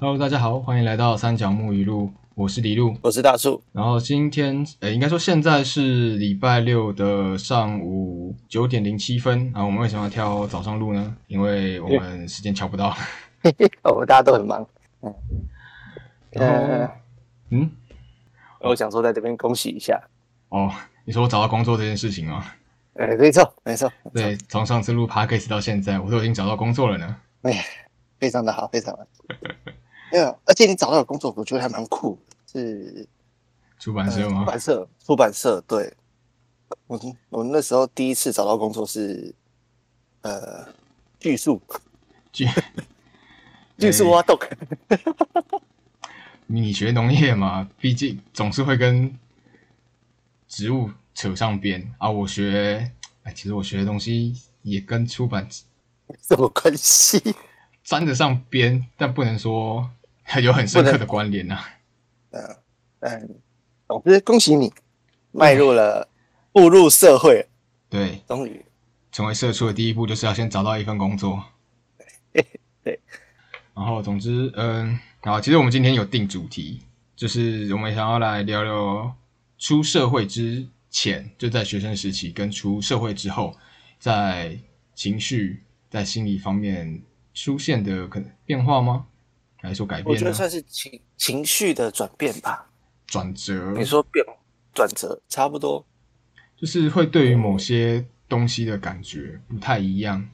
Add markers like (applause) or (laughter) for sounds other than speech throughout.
Hello，大家好，欢迎来到三角木语录，我是李路。我是大树。然后今天，呃，应该说现在是礼拜六的上午九点零七分。啊，我们为什么要挑早上录呢？因为我们时间瞧不到。(laughs) 我们大家都很忙。嗯，(laughs) 然后，呃，嗯，我想说在这边恭喜一下。哦，你说我找到工作这件事情吗？呃，没错，没错，对，从上次录 podcast 到现在，我都已经找到工作了呢。哎呀，非常的好，非常的。(laughs) 没有，而且你找到的工作，我觉得还蛮酷的，是出版社吗出？版社，出版社。对，我我那时候第一次找到工作是呃巨树，巨巨树挖洞。你学农业嘛，毕竟总是会跟植物扯上边啊。我学，哎，其实我学的东西也跟出版什么关系？沾得上边，但不能说 (laughs) 有很深刻的关联呐、嗯嗯，总之恭喜你迈入了步入社会，对，终于。成为社畜的第一步就是要先找到一份工作。对，然后总之，嗯，好，其实我们今天有定主题，就是我们想要来聊聊出社会之前，就在学生时期，跟出社会之后，在情绪、在心理方面出现的可能变化吗？还是说改变呢？我觉得算是情情绪的转变吧。转折，你说变转折，差不多。就是会对于某些东西的感觉不太一样。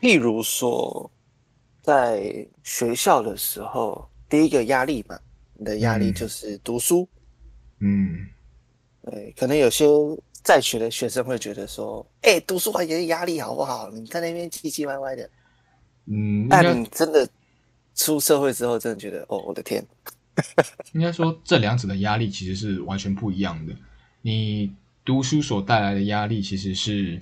例如说，在学校的时候，第一个压力嘛，你的压力嗯就是读书。嗯，对，可能有些在学的学生会觉得说，哎、读书还有压力好不好？你在那边唧唧歪歪的。嗯，应但你真的出社会之后，真的觉得，哦，我的天，(laughs) 应该说这两者的压力其实是完全不一样的。你读书所带来的压力，其实是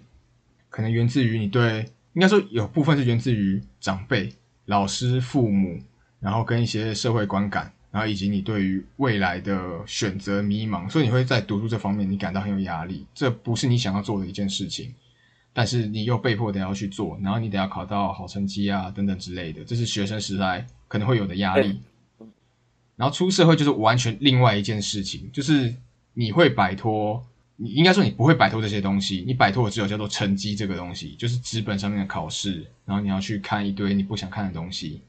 可能源自于你对，应该说有部分是源自于长辈、老师、父母，然后跟一些社会观感，然后以及你对于未来的选择迷茫，所以你会在读书这方面你感到很有压力。这不是你想要做的一件事情，但是你又被迫得要去做，然后你得要考到好成绩啊等等之类的，这是学生时代可能会有的压力。然后出社会就是完全另外一件事情，就是你会摆脱，你应该说你不会摆脱这些东西，你摆脱的只有叫做成绩这个东西，就是纸本上面的考试，然后你要去看一堆你不想看的东西。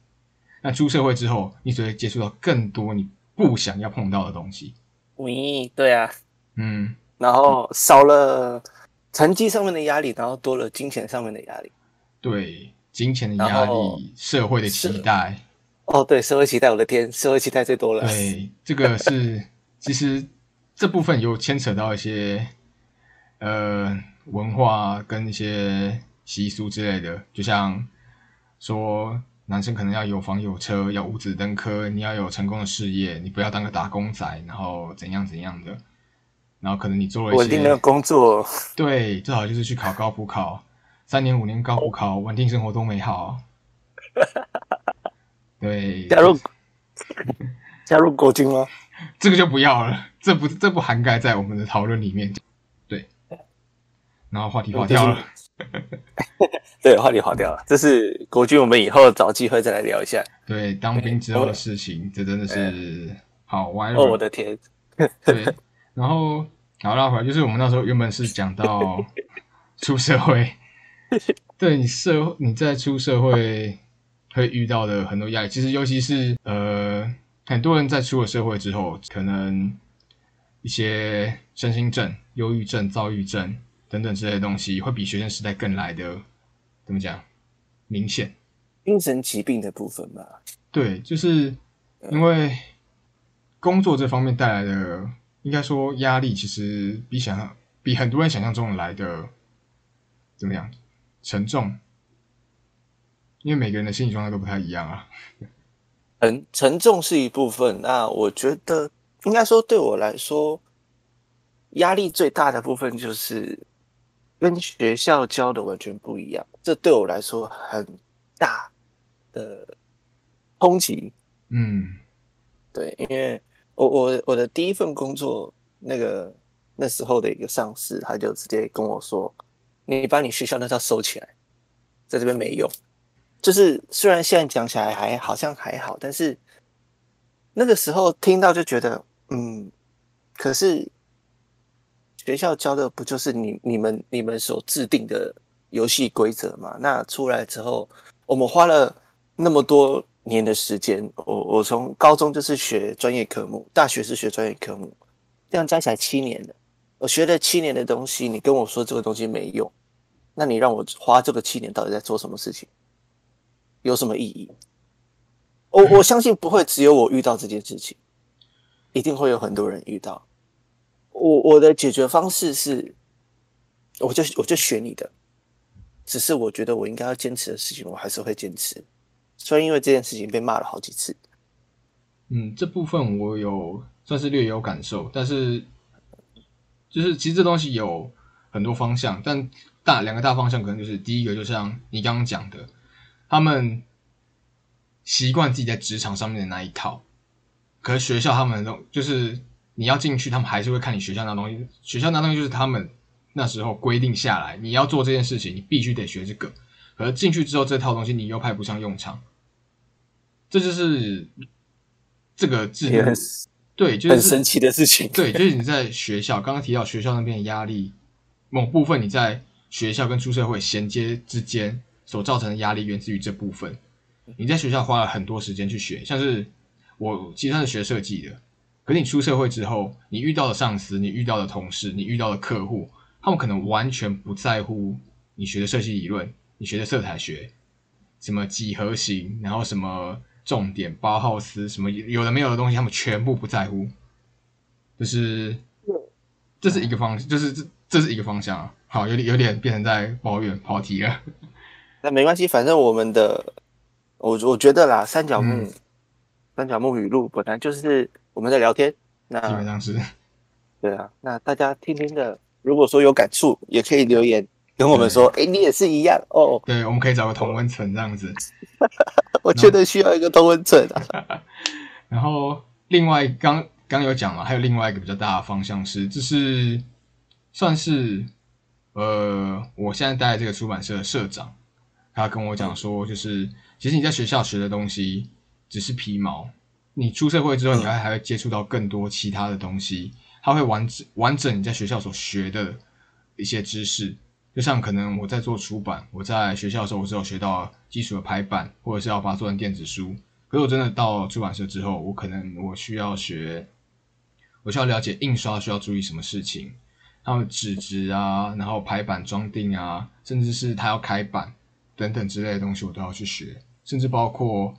那出社会之后，你只会接触到更多你不想要碰到的东西。喂，对啊，嗯，然后少了成绩上面的压力，然后多了金钱上面的压力。对，金钱的压力、社会的期待，哦，对，社会期待，我的天，社会期待最多了。对，这个是其实这部分有牵扯到一些呃文化跟一些习俗之类的，就像说男生可能要有房有车，要五子登科，你要有成功的事业，你不要当个打工仔，然后怎样怎样的，然后可能你做了一些稳定的工作，对，最好就是去考高普考，三年五年高普考，稳定生活多美好。对，(laughs) 加入 (laughs) 加入国军吗？这个就不要了，这不这不涵盖在我们的讨论里面。对，(laughs) 然后话题跑掉了。对，话题划掉了。这是国军，我们以后找机会再来聊一下。对，当兵之后的事情，这真的是好玩。哦，我的天，对，然后好拉回来，就是我们那时候原本是讲到 (laughs) 出社会，对你社你在出社会会遇到的很多压力，其实尤其是呃，很多人在出了社会之后，可能一些身心症、忧郁症、躁郁症等等之类的东西，会比学生时代更来的怎么讲明显。精神疾病的部分吧。对，就是因为工作这方面带来的，应该说压力，其实比想象比很多人想象中来的怎么样沉重，因为每个人的心理状态都不太一样啊。沉沉重是一部分，那我觉得应该说对我来说，压力最大的部分就是跟学校教的完全不一样，这对我来说很大的冲击。嗯对，因为我我我的第一份工作，那个那时候的一个上司，他就直接跟我说：“你把你学校那套收起来，在这边没用。”就是虽然现在讲起来还好像还好，但是那个时候听到就觉得，嗯，可是学校教的不就是你你们你们所制定的游戏规则吗？那出来之后，我们花了那么多年的时间，我我从高中就是学专业科目，大学是学专业科目，这样加起来七年了。我学了七年的东西，你跟我说这个东西没用，那你让我花这个七年到底在做什么事情？有什么意义？我我相信不会只有我遇到这件事情，一定会有很多人遇到。我我的解决方式是，我就我就学你的，只是我觉得我应该要坚持的事情，我还是会坚持。所以因为这件事情被骂了好几次，嗯，这部分我有算是略有感受，但是就是其实这东西有很多方向，但大两个大方向可能就是第一个，就像你刚刚讲的。他们习惯自己在职场上面的那一套，可是学校他们都就是你要进去，他们还是会看你学校那东西。学校那东西就是他们那时候规定下来，你要做这件事情，你必须得学这个。可进去之后，这套东西你又派不上用场，这就是这个制度对，就是很神奇的事情。对，就是你在学校刚刚提到学校那边的压力，某部分你在学校跟出社会衔接之间。所造成的压力源自于这部分。你在学校花了很多时间去学，像是我其实是学设计的，可是你出社会之后，你遇到的上司、你遇到的同事、你遇到的客户，他们可能完全不在乎你学的设计理论、你学的色彩学、什么几何形，然后什么重点包浩斯，什么有的没有的东西，他们全部不在乎。就是这是一个方，就是这这是一个方向啊。好，有点有点变成在抱怨跑题了。那没关系，反正我们的，我我觉得啦，三角木，三角木语录本来就是我们在聊天，那基本上是，对啊，那大家听听的，如果说有感触，也可以留言跟我们说，哎，你也是一样哦，对，我们可以找个同温层这样子，(laughs) 我觉得需要一个同温层啊。(laughs) 然后另外刚刚有讲了，还有另外一个比较大的方向是，这是算是呃，我现在待这个出版社的社长。他跟我讲说，就是其实你在学校学的东西只是皮毛，你出社会之后，你还还会接触到更多其他的东西，他会完整完整你在学校所学的一些知识。就像可能我在做出版，我在学校的时候我是有学到基础的排版，或者是要把它做成电子书。可是我真的到出版社之后，我可能我需要学，我需要了解印刷需要注意什么事情，还有纸质啊，然后排版装订啊，甚至是他要开版。等等之类的东西，我都要去学，甚至包括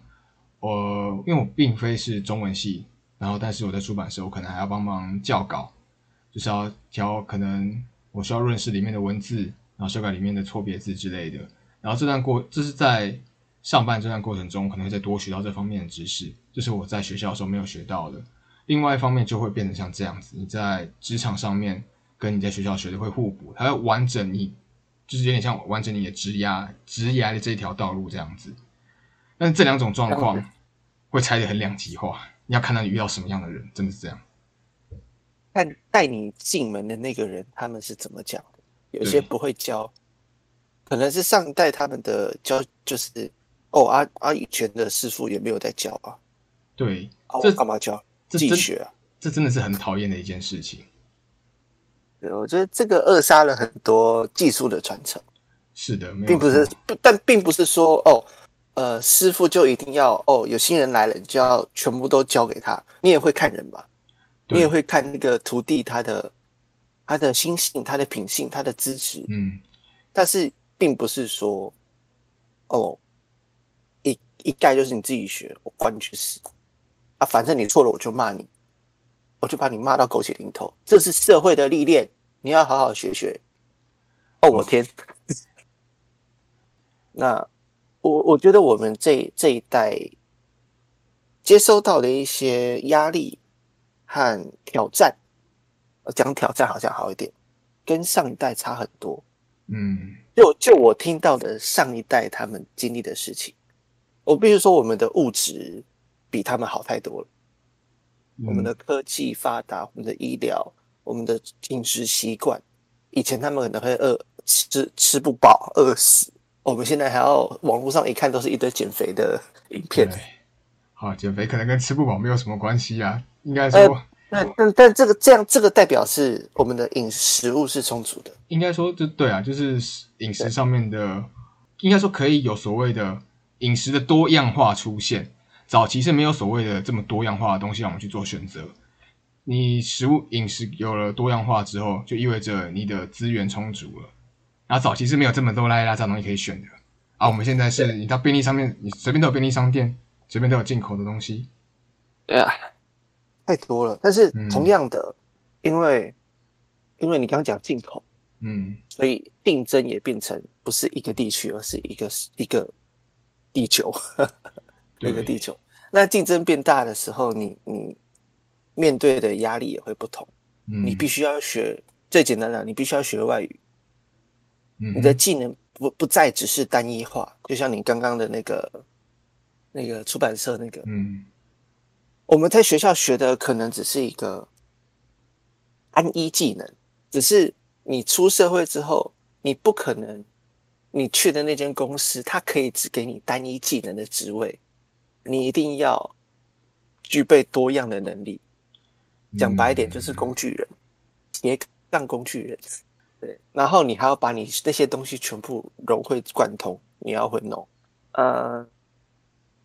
呃，因为我并非是中文系，然后但是我在出版社，我可能还要帮忙校稿，就是要调，可能我需要认识里面的文字，然后修改里面的错别字之类的。然后这段过，这是在上班这段过程中，可能会再多学到这方面的知识，这是我在学校的时候没有学到的。另外一方面，就会变成像这样子，你在职场上面跟你在学校学的会互补，它会完整你。就是有点像完整你的职涯、职涯的这一条道路这样子，但是这两种状况会拆的很两极化。你要看到你遇到什么样的人，真的是这样。看带你进门的那个人，他们是怎么讲的？有些不会教，可能是上一代他们的教就是哦，阿阿以前的师傅也没有在教啊。对，这干嘛教？自己学啊？这真的是很讨厌的一件事情。对我觉得这个扼杀了很多技术的传承。是的，并不是，但并不是说哦，呃，师傅就一定要哦，有新人来了，你就要全部都交给他。你也会看人吧？你也会看那个徒弟他的他的心性、他的品性、他的资质。嗯，但是并不是说哦，一一概就是你自己学，我管你去死啊！反正你错了，我就骂你。我就把你骂到狗血淋头，这是社会的历练，你要好好学学。哦，我天！那我我觉得我们这这一代接收到的一些压力和挑战，讲挑战好像好一点，跟上一代差很多。嗯，就就我听到的上一代他们经历的事情，我必须说我们的物质比他们好太多了。我们的科技发达，我们的医疗，我们的饮食习惯，以前他们可能会饿吃吃不饱饿死，我们现在还要网络上一看都是一堆减肥的影片。好，减肥可能跟吃不饱没有什么关系啊，应该说，但但但这个这样这个代表是我们的饮食物是充足的。应该说就对啊，就是饮食上面的，应该说可以有所谓的饮食的多样化出现。早期是没有所谓的这么多样化的东西让我们去做选择。你食物饮食有了多样化之后，就意味着你的资源充足了。然后早期是没有这么多拉拉杂东西可以选的啊。我们现在是你到便利商店，你随便都有便利商店，随便都有进口的东西。对啊，太多了。但是同样的，因为因为你刚刚讲进口，嗯，所以竞争也变成不是一个地区，而是一个一个地球。(laughs) 一个地球，那竞争变大的时候，你你面对的压力也会不同。嗯，你必须要学最简单的，你必须要学外语。嗯，你的技能不不再只是单一化，就像你刚刚的那个那个出版社那个，嗯，我们在学校学的可能只是一个单一技能，只是你出社会之后，你不可能你去的那间公司，它可以只给你单一技能的职位。你一定要具备多样的能力，讲白一点就是工具人，斜杠工具人。对，然后你还要把你那些东西全部融会贯通，你要会弄。呃，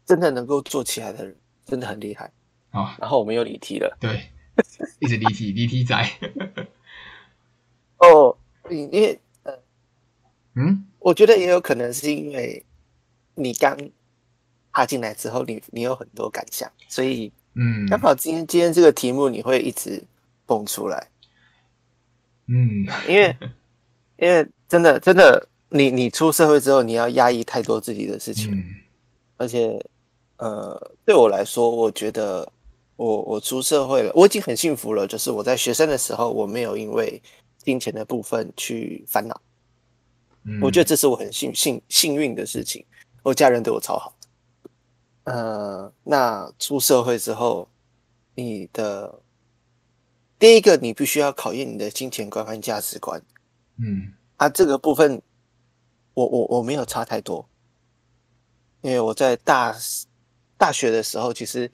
真的能够做起来的人真的很厉害啊。然后我们又离题了，对，一直离题，离题仔。哦，因为呃，嗯，我觉得也有可能是因为你刚。踏进来之后，你你有很多感想，所以嗯，刚好今天今天这个题目你会一直蹦出来，嗯，因为因为真的真的，你你出社会之后，你要压抑太多自己的事情，嗯，而且呃，对我来说，我觉得我我出社会了，我已经很幸福了，就是我在学生的时候，我没有因为金钱的部分去烦恼，嗯，我觉得这是我很幸幸幸运的事情，我家人对我超好。呃，那出社会之后，你的第一个，你必须要考验你的金钱观和价值观。嗯，啊，这个部分，我我我没有差太多，因为我在大大学的时候，其实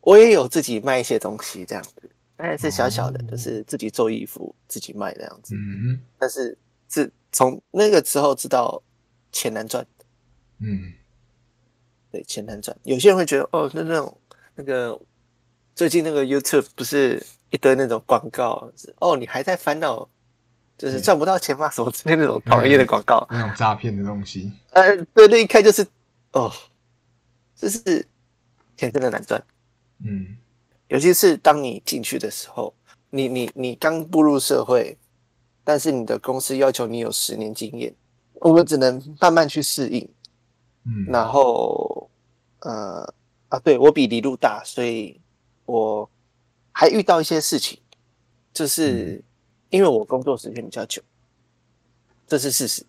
我也有自己卖一些东西，这样子，但是小小的，就是自己做衣服自己卖这样子。嗯，但是自从那个时候知道钱难赚。嗯。对，钱难赚。有些人会觉得，哦，那那种那个最近那个 YouTube 不是一堆那种广告，哦，你还在烦恼，就是赚不到钱吗？什么之类那种讨厌的广告，那种诈骗的东西。呃，对，那一看就是，哦，就是钱真的难赚。嗯，尤其是当你进去的时候，你你你刚步入社会，但是你的公司要求你有十年经验，我们只能慢慢去适应。嗯，然后，呃，啊，对我比李路大，所以我还遇到一些事情，就是因为我工作时间比较久，这是事实。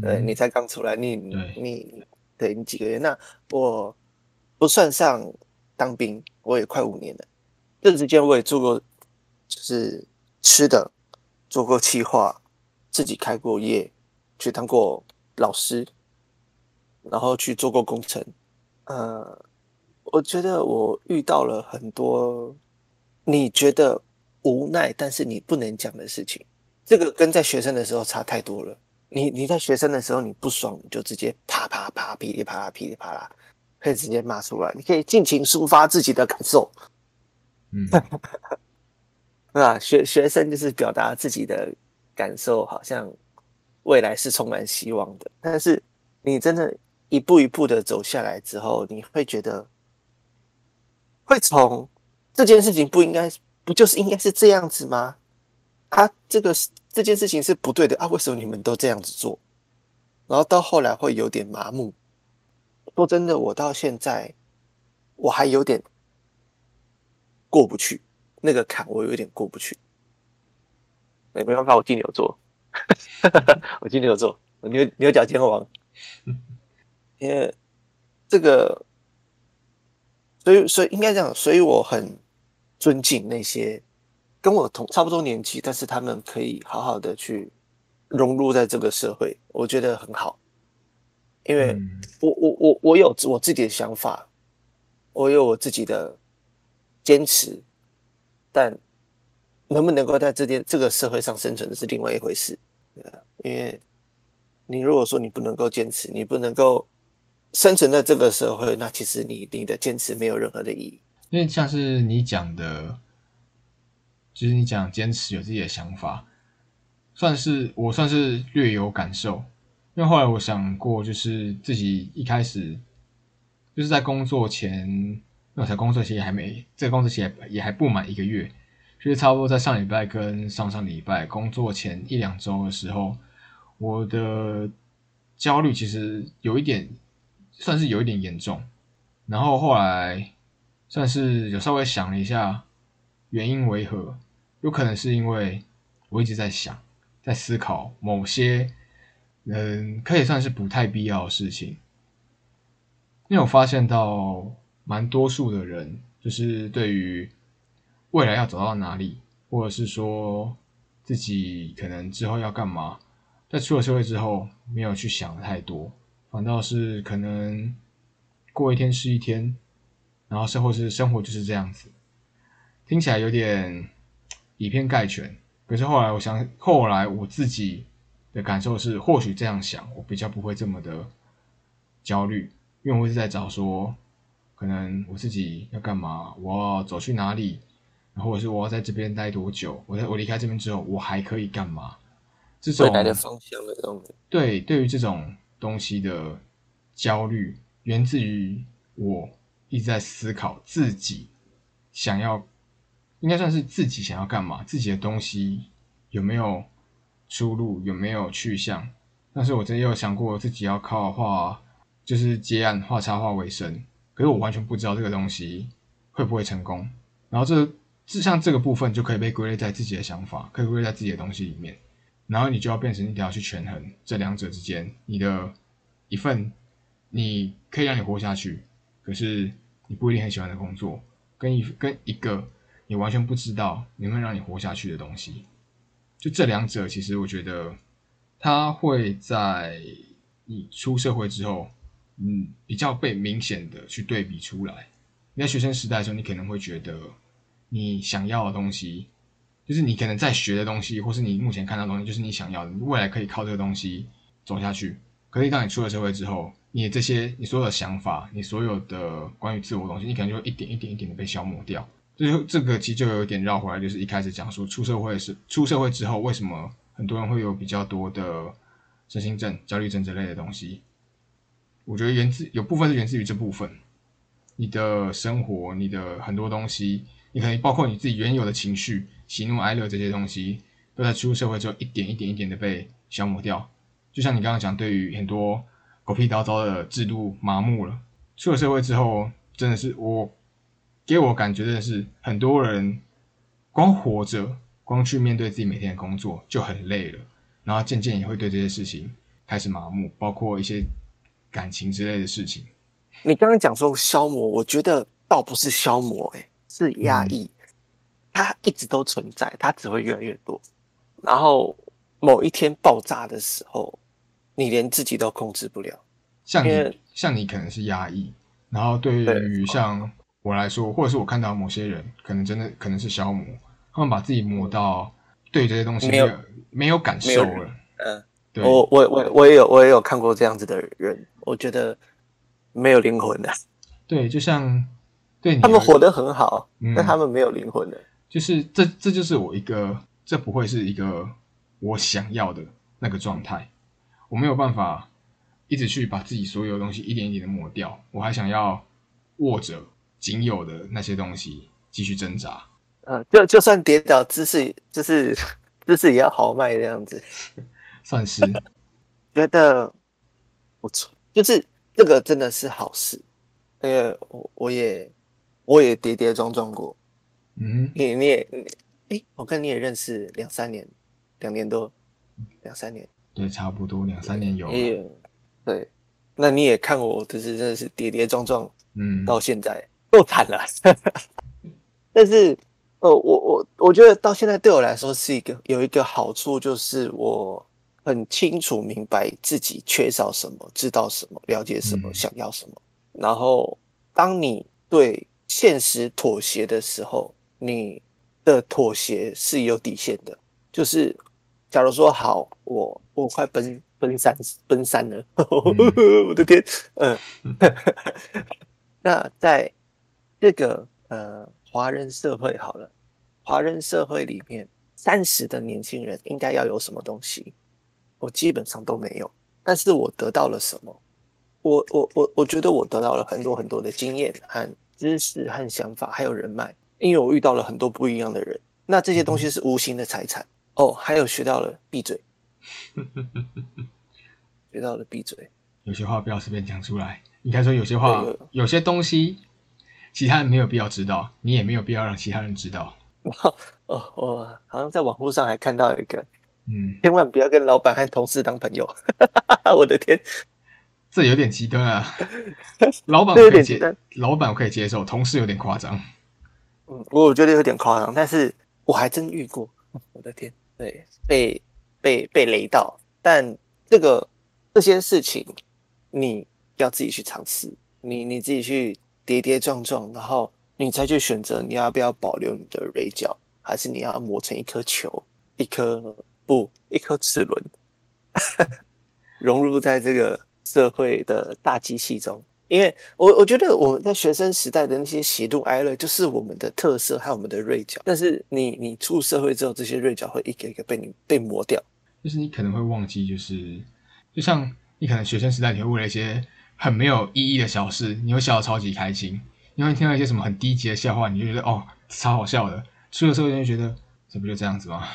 对你才刚出来，你你对你几个月？那我不算上当兵，我也快五年了。这之间我也做过，就是吃的，做过企划，自己开过业，去当过老师。然后去做过工程，呃，我觉得我遇到了很多你觉得无奈，但是你不能讲的事情。这个跟在学生的时候差太多了。你你在学生的时候你不爽，你就直接啪啪啪噼里啪啦噼里啪啦，可以直接骂出来，你可以尽情抒发自己的感受。嗯，(laughs) 对吧？学学生就是表达自己的感受，好像未来是充满希望的。但是你真的。一步一步的走下来之后，你会觉得，会从这件事情不应该不就是应该是这样子吗？啊这个这件事情是不对的啊！为什么你们都这样子做？然后到后来会有点麻木。说真的，我到现在我还有点过不去那个坎，我有点过不去。没没办法，我金牛座，(laughs) 我金牛座，我牛牛角尖王。因为这个，所以所以应该这样，所以我很尊敬那些跟我同差不多年纪，但是他们可以好好的去融入在这个社会，我觉得很好。因为嗯我我我我有我自己的想法，我有我自己的坚持，但能不能够在这件这个社会上生存，的是另外一回事。因为你如果说你不能够坚持，你不能够生存在这个社会，那其实你你的坚持没有任何的意义。因为像是你讲的，就是你讲坚持有自己的想法，算是我算是略有感受。因为后来我想过，就是自己一开始就是在工作前，因为我才工作其实还没，这个工作期也也还不满一个月，就是差不多在上礼拜跟上上礼拜工作前一两周的时候，我的焦虑其实有一点，算是有一点严重。然后后来算是有稍微想了一下，原因为何？有可能是因为我一直在想，在思考某些，嗯，可以算是不太必要的事情。因为我发现到蛮多数的人，就是对于未来要走到哪里，或者是说自己可能之后要干嘛，在出了社会之后，没有去想太多，反倒是可能过一天是一天，然后生活是生活就是这样子，听起来有点以偏概全。可是后来我想，后来我自己的感受是，或许这样想，我比较不会这么的焦虑，因为我是在找说，可能我自己要干嘛，我要走去哪里，然后或者是我要在这边待多久，我在我离开这边之后，我还可以干嘛？这种未来的方向的东西，对，对于这种东西的焦虑，源自于我一直在思考自己想要，应该算是自己想要干嘛，自己的东西有没有出路，有没有去向。但是我真的有想过自己要靠画，就是接案画插画为生，可是我完全不知道这个东西会不会成功。然后这这像这个部分就可以被归类在自己的想法，可以归类在自己的东西里面。然后你就要变成你得要去权衡这两者之间，你的一份你可以让你活下去，可是你不一定很喜欢的工作，跟一跟一个你完全不知道能不能让你活下去的东西，就这两者，其实我觉得它会在你出社会之后，嗯，比较被明显的去对比出来。你在学生时代的时候，你可能会觉得你想要的东西。就是你可能在学的东西，或是你目前看到的东西，就是你想要的，未来可以靠这个东西走下去。可是当你出了社会之后，你这些你所有的想法，你所有的关于自我的东西，你可能就会一点一点一点的被消磨掉。最后这个其实就有点绕回来，就是一开始讲说出社会是出社会之后，为什么很多人会有比较多的身心症、焦虑症之类的东西？我觉得源自有部分是源自于这部分，你的生活，你的很多东西，你可能包括你自己原有的情绪。喜怒哀乐这些东西，都在出社会之后一点一点一点的被消磨掉。就像你刚刚讲，对于很多狗屁叨叨的制度麻木了。出了社会之后，真的是我给我感觉真的是很多人光活着，光去面对自己每天的工作就很累了，然后渐渐也会对这些事情开始麻木，包括一些感情之类的事情。你刚刚讲说消磨，我觉得倒不是消磨、欸，是压抑。它一直都存在，它只会越来越多。然后某一天爆炸的时候，你连自己都控制不了。像你，像你可能是压抑，然后对对于像我来说，或者是我看到某些人，可能真的可能是消磨，他们把自己磨到对这些东西没有没有感受了。嗯，对，我我我我也有我也有看过这样子的人，我觉得没有灵魂的，(laughs) 对，就像对你他们活得很好，嗯但他们没有灵魂的。就是这这就是我一个，这不会是一个我想要的那个状态，我没有办法一直去把自己所有的东西一点一点的抹掉，我还想要握着仅有的那些东西继续挣扎。嗯，就就算跌倒，姿势就是姿势也要豪迈这样子。(laughs) 算是。觉得不错，就是这个真的是好事，因为我我也我也跌跌撞撞过，嗯，你你也你诶，我跟你也认识两三年，两年多，两三年，对，差不多两三年有了，也有对，那你也看我，就是真的是跌跌撞撞嗯，到现在，够惨了。(laughs) 但是，呃，我我我觉得到现在对我来说是一个有一个好处，就是我很清楚明白自己缺少什么，知道什么，了解什么，嗯想要什么。然后，当你对现实妥协的时候，你的妥协是有底线的。就是，假如说好，我我快奔奔三奔三了，(laughs) 我的天，嗯，(laughs) 那在这个呃华人社会好了，华人社会里面，三十的年轻人应该要有什么东西？我基本上都没有，但是我得到了什么？我我我我觉得我得到了很多很多的经验和知识和想法，还有人脉，因为我遇到了很多不一样的人。那这些东西是无形的财产哦，还有学到了闭嘴，(laughs) 学到了闭嘴。有些话不要随便讲出来，应该说有些话有些东西，其他人没有必要知道，你也没有必要让其他人知道。(laughs) 哦，我好像在网络上还看到一个，嗯，千万不要跟老板和同事当朋友。(laughs) 我的天，这有点极端啊。(laughs) 老板这我可以接有点极端，老板我可以接受，同事有点夸张。嗯，我觉得有点夸张，但是我还真遇过。我的天，对，被被被雷到，但这个这些事情，你要自己去尝试，你你自己去跌跌撞撞，然后你才去选择你要不要保留你的锐角，还是你要磨成一颗球，一颗不一颗齿轮，(laughs) 融入在这个社会的大机器中。因为我我觉得我们在学生时代的那些喜怒哀乐，就是我们的特色和我们的锐角。但是你你出社会之后，这些锐角会一个一个被你被磨掉。就是你可能会忘记，就是就像你可能学生时代，你会为了一些很没有意义的小事，你会笑得超级开心。你会听到一些什么很低级的笑话，你就觉得哦超好笑的。出了社会就觉得这不就这样子吗？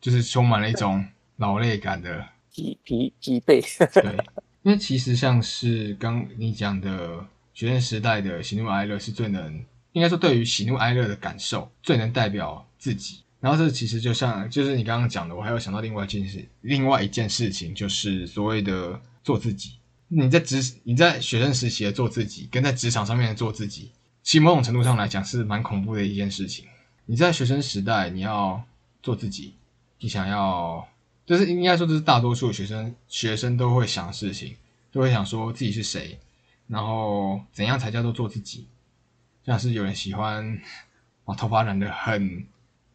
就是充满了一种劳累感的疲疲疲惫，对，(laughs) 因为其实像是刚你讲的学生时代的喜怒哀乐，是最能应该说对于喜怒哀乐的感受最能代表自己。然后这其实就像就是你刚刚讲的，我还有想到另外一件事，另外一件事情就是所谓的做自己。你在职你在学生时期的做自己，跟在职场上面做自己，其实某种程度上来讲是蛮恐怖的一件事情。你在学生时代你要做自己，你想要就是应该说这是大多数学生学生都会想的事情，都会想说自己是谁，然后怎样才叫做做自己。像是有人喜欢把头发染得很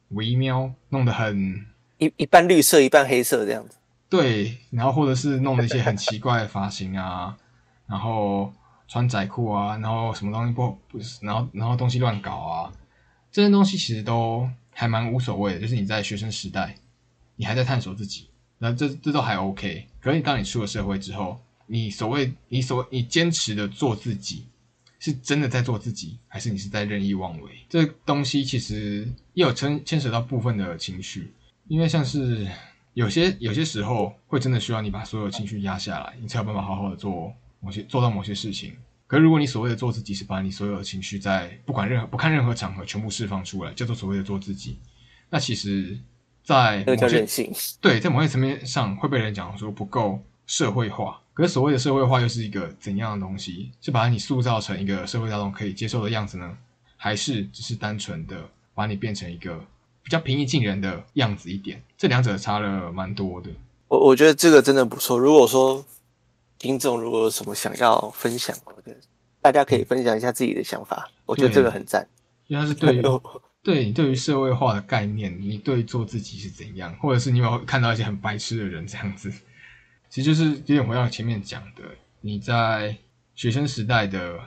微妙，弄得很一一半绿色一半黑色这样子。对，然后或者是弄了一些很奇怪的发型啊，(laughs) 然后穿窄裤啊，然后什么东西不不是，然后然后东西乱搞啊，这些东西其实都还蛮无所谓的。就是你在学生时代，你还在探索自己，那这这都还 OK。可是当你出了社会之后，你所谓你所你坚持的做自己，是真的在做自己，还是你是在任意妄为？这东西其实也有牵牵扯到部分的情绪，因为像是有些有些时候会真的需要你把所有情绪压下来，你才有办法好好的做某些做到某些事情。可是如果你所谓的做自己是把你所有的情绪在不管任何不看任何场合全部释放出来，叫做所谓的做自己，那其实，在某些性。对，在某些层面上会被人讲说不够社会化。可是所谓的社会化又是一个怎样的东西？是把你塑造成一个社会大众可以接受的样子呢，还是只是单纯的把你变成一个比较平易近人的样子一点？这两者差了蛮多的。我我觉得这个真的不错。如果说听众如果有什么想要分享，我觉得大家可以分享一下自己的想法，我觉得这个很赞。因为它是对于 (laughs) 对你对于社会化的概念，你对做自己是怎样，或者是你有有看到一些很白痴的人这样子？其实就是有点回到前面讲的，你在学生时代的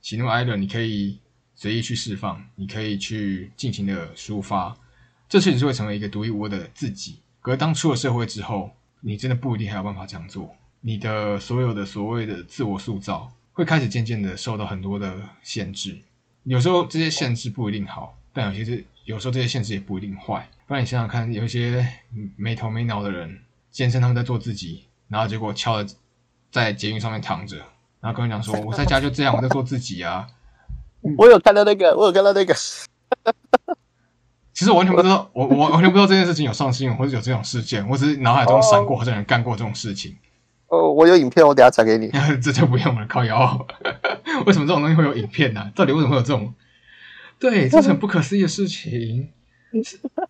喜怒哀乐，你可以随意去释放，你可以去尽情的抒发，这确实是会成为一个独一无二的自己。可是当出了社会之后，你真的不一定还有办法这样做，你的所有的所谓的自我塑造，会开始渐渐的受到很多的限制。有时候这些限制不一定好，但有些是有时候这些限制也不一定坏。不然你想想看，有一些没头没脑的人，健身他们在做自己，然后结果敲了在捷运上面躺着，然后跟你讲说我在家就这样，我在做自己啊。(laughs) 我有看到那个，我有看到那个，其实我完全不知道，我我完全不知道这件事情有上新闻或者有这种事件，我只是脑海中闪过好像有人干过这种事情。哦，我有影片，我等下传给你。(laughs) 这就不用了，靠腰。(laughs) 为什么这种东西会有影片呢、到底为什么会有这种？对，这是很不可思议的事情。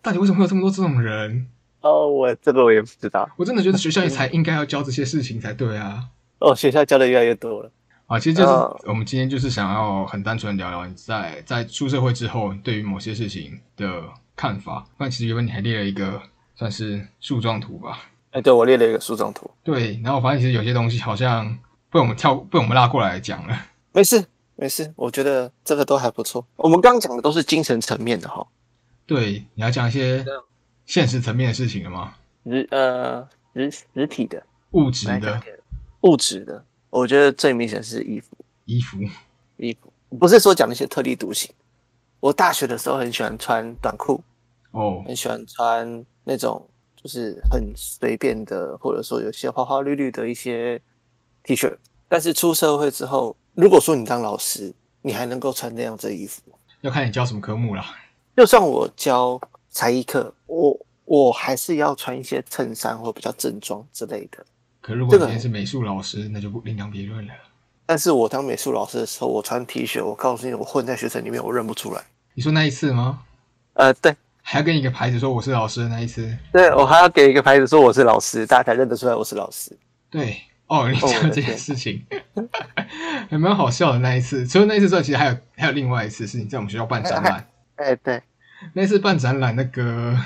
到底为什么会有这么多这种人？哦，我这个我也不知道。我真的觉得学校才应该要教这些事情才对啊。哦，学校教的越来越多了。啊，其实就是哦我们今天就是想要很单纯地聊聊你在在出社会之后对于某些事情的看法。不然其实原本你还列了一个算是树状图吧？哎，对我列了一个树状图，对，然后我发现其实有些东西好像被我们跳被我们拉过来讲了。没事没事，我觉得这个都还不错。我们刚刚讲的都是精神层面的哈，对，你要讲一些现实层面的事情了吗？实呃实实体的、物质的物质的，我觉得最明显是衣服。衣服，衣服不是说讲那些特立独行。我大学的时候很喜欢穿短裤，哦，很喜欢穿那种就是很随便的，或者说有些花花绿绿的一些 T 恤。但是出社会之后，如果说你当老师，你还能够穿那样子的衣服吗？要看你教什么科目啦。就算我教才艺课，我我还是要穿一些衬衫或比较正装之类的。可如果今天是美术老师，那就不另当别论了。但是我当美术老师的时候，我穿 T 恤，我告诉你，我混在学生里面，我认不出来。你说那一次吗？呃，对，还要跟一个牌子说我是老师的那一次？对我还要给一个牌子说我是老师，大家才认得出来我是老师。对，哦，你讲这件事情，还蛮好笑的那一次。除了那一次之外，其实还有还有另外一次是你在我们学校办展览。哎，对，那次办展览，那个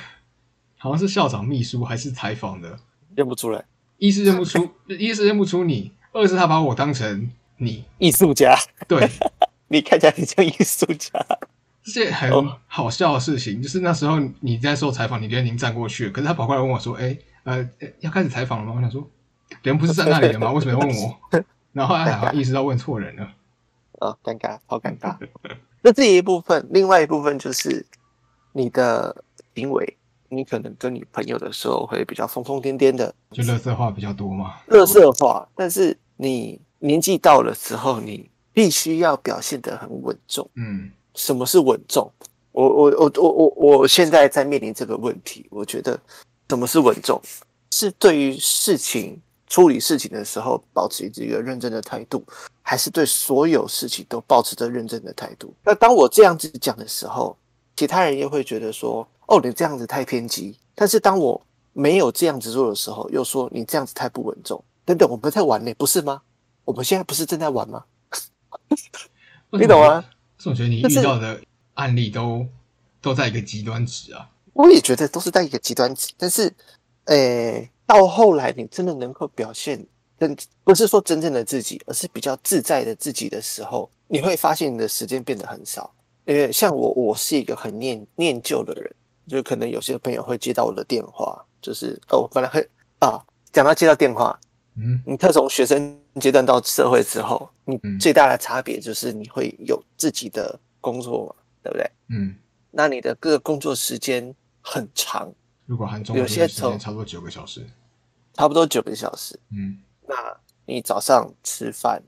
好像是校长秘书还是采访的，认不出来，一是认不出，一是认不出你，二是他把我当成你。艺术家，对，(laughs) 你看起来很像艺术家。这些很哦好笑的事情，就是那时候你在受采访，你人已经站过去了，可是他跑过来问我说：“哎、呃，呃要开始采访了吗？”我想说，人不是站那里的吗？为什么要问我？然后后来好像意识到问错人了。啊、(laughs) 尴尬，好尴尬。(laughs) 那这一部分，另外一部分就是你的行为，你可能跟你朋友的时候会比较疯疯癫癫的、就乐色话比较多嘛。乐色话，但是你年纪到了之后，你必须要表现得很稳重。嗯，什么是稳重？我我我我我我现在在面临这个问题，我觉得什么是稳重，是对于事情处理事情的时候保持一个认真的态度，还是对所有事情都保持着认真的态度？那当我这样子讲的时候，其他人也会觉得说，哦，你这样子太偏激。但是当我没有这样子做的时候，又说你这样子太不稳重。等等，我们在玩呢，不是吗？我们现在不是正在玩吗？(laughs) 你懂吗？是我觉得你遇到的案例都都在一个极端值啊。我也觉得都是在一个极端值，但是，呃，到后来你真的能够表现真，不是说真正的自己，而是比较自在的自己的时候，你会发现你的时间变得很少。因为像我，我是一个很念念旧的人，就可能有些朋友会接到我的电话，就是哦，本来会啊，讲到接到电话，嗯，你特从学生阶段到社会之后，你嗯最大的差别就是你会有自己的工作嘛，对不对？嗯，那你的各个工作时间很长，如果含中午有些从时间差不多九个小时。差不多九个小时。嗯，那你早上吃饭、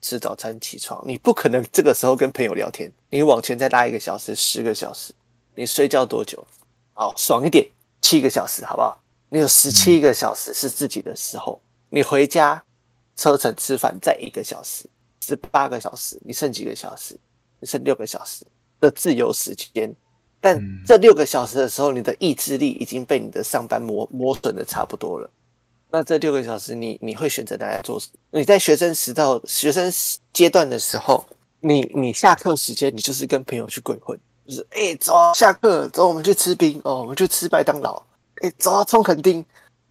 吃早餐、起床，你不可能这个时候跟朋友聊天。你往前再拉一个小时、十个小时，你睡觉多久？好，爽一点，七个小时，好不好？你有十七个小时是自己的时候，你回家车程吃饭再一个小时，十八个小时，你剩几个小时？你剩六个小时的自由时间。但嗯这六个小时的时候，你的意志力已经被你的上班磨磨损的差不多了。那这六个小时你，你会选择拿来做什么？你在学生时到学生时阶段的时候，你你下课时间，你就是跟朋友去鬼混，就是哎、欸走啊下课走，我们去吃冰哦，我们去吃麦当劳，哎、走啊冲垦丁，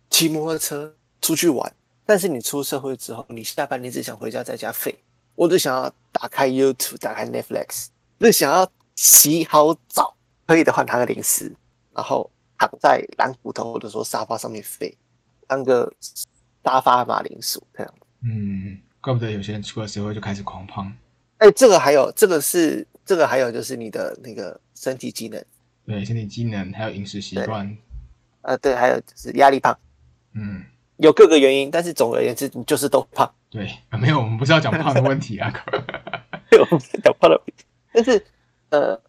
骑摩托车出去玩。但是你出社会之后，你下班你只想回家在家废，我只想要打开 YouTube，打开 Netflix，只想要洗好澡，可以的话拿个零食，然后躺在蓝骨头或者说沙发上面废，当个沙发马铃薯这样。嗯，怪不得有些人出了社会就开始狂胖。哎，这个还有，这个是这个还有就是你的那个身体机能，对，身体机能还有饮食习惯。呃，对，还有就是压力胖，嗯，有各个原因，但是总而言之，你就是都胖。对，啊 (laughs) 没有，我们不是要讲胖的问题啊。(laughs) 我们在讲胖的问题，但是呃，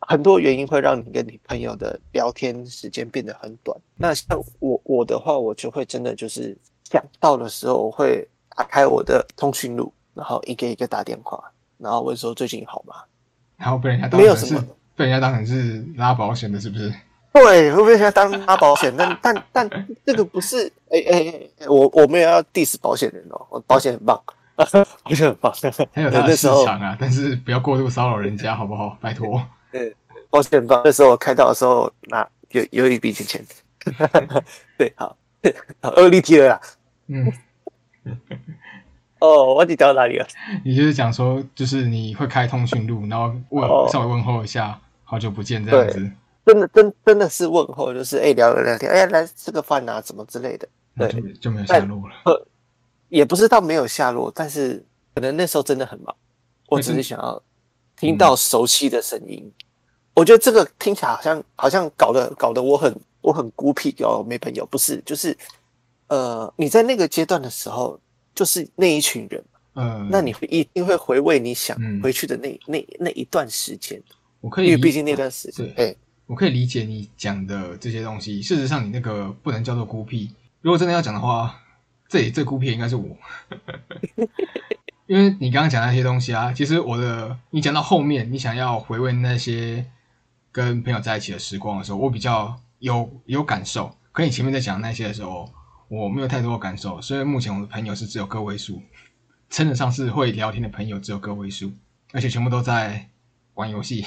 很多原因会让你跟你朋友的聊天时间变得很短。那像我我的话，我就会真的就是想到的时候，我会打开我的通讯录，然后一个一个打电话，然后问说最近好吗？然后被人家当成是没有什么被人家当成是拉保险的，是不是？对，会被人家当拉保险？但但但这个不是，哎哎哎，我我们也要 diss 保险人哦，我保险很棒，(laughs) 保险很棒。很有它的市场啊，但是不要过度骚扰人家，好不好？(laughs) 拜托。对，保险很棒。那时候我开刀的时候，那有有一笔钱钱。(laughs) 对，好，好，立体了啦。嗯。哦，我你到哪里了？你就是讲说，就是你会开通讯录，然后问稍微问候一下，好久不见这样子。真的真真的是问候，就是哎聊了聊天，哎来吃个饭啊，什么之类的。对，就没有下落了。也不是到没有下落，但是可能那时候真的很忙，我只是想要听到熟悉的声音。我觉得这个听起来好像好像搞得搞得我很我很孤僻哦，没朋友。不是，就是呃你在那个阶段的时候，就是那一群人，嗯，那你会一定会回味你想回去的那那那一段时间。我可以，因为毕竟那段时间，哎。我可以理解你讲的这些东西。事实上，你那个不能叫做孤僻。如果真的要讲的话，这里最孤僻应该是我，(laughs) 因为你刚刚讲那些东西啊，其实我的你讲到后面，你想要回味那些跟朋友在一起的时光的时候，我比较有有感受。可你前面在讲那些的时候，我没有太多的感受。所以目前我的朋友是只有个位数，称得上是会聊天的朋友只有个位数，而且全部都在玩游戏。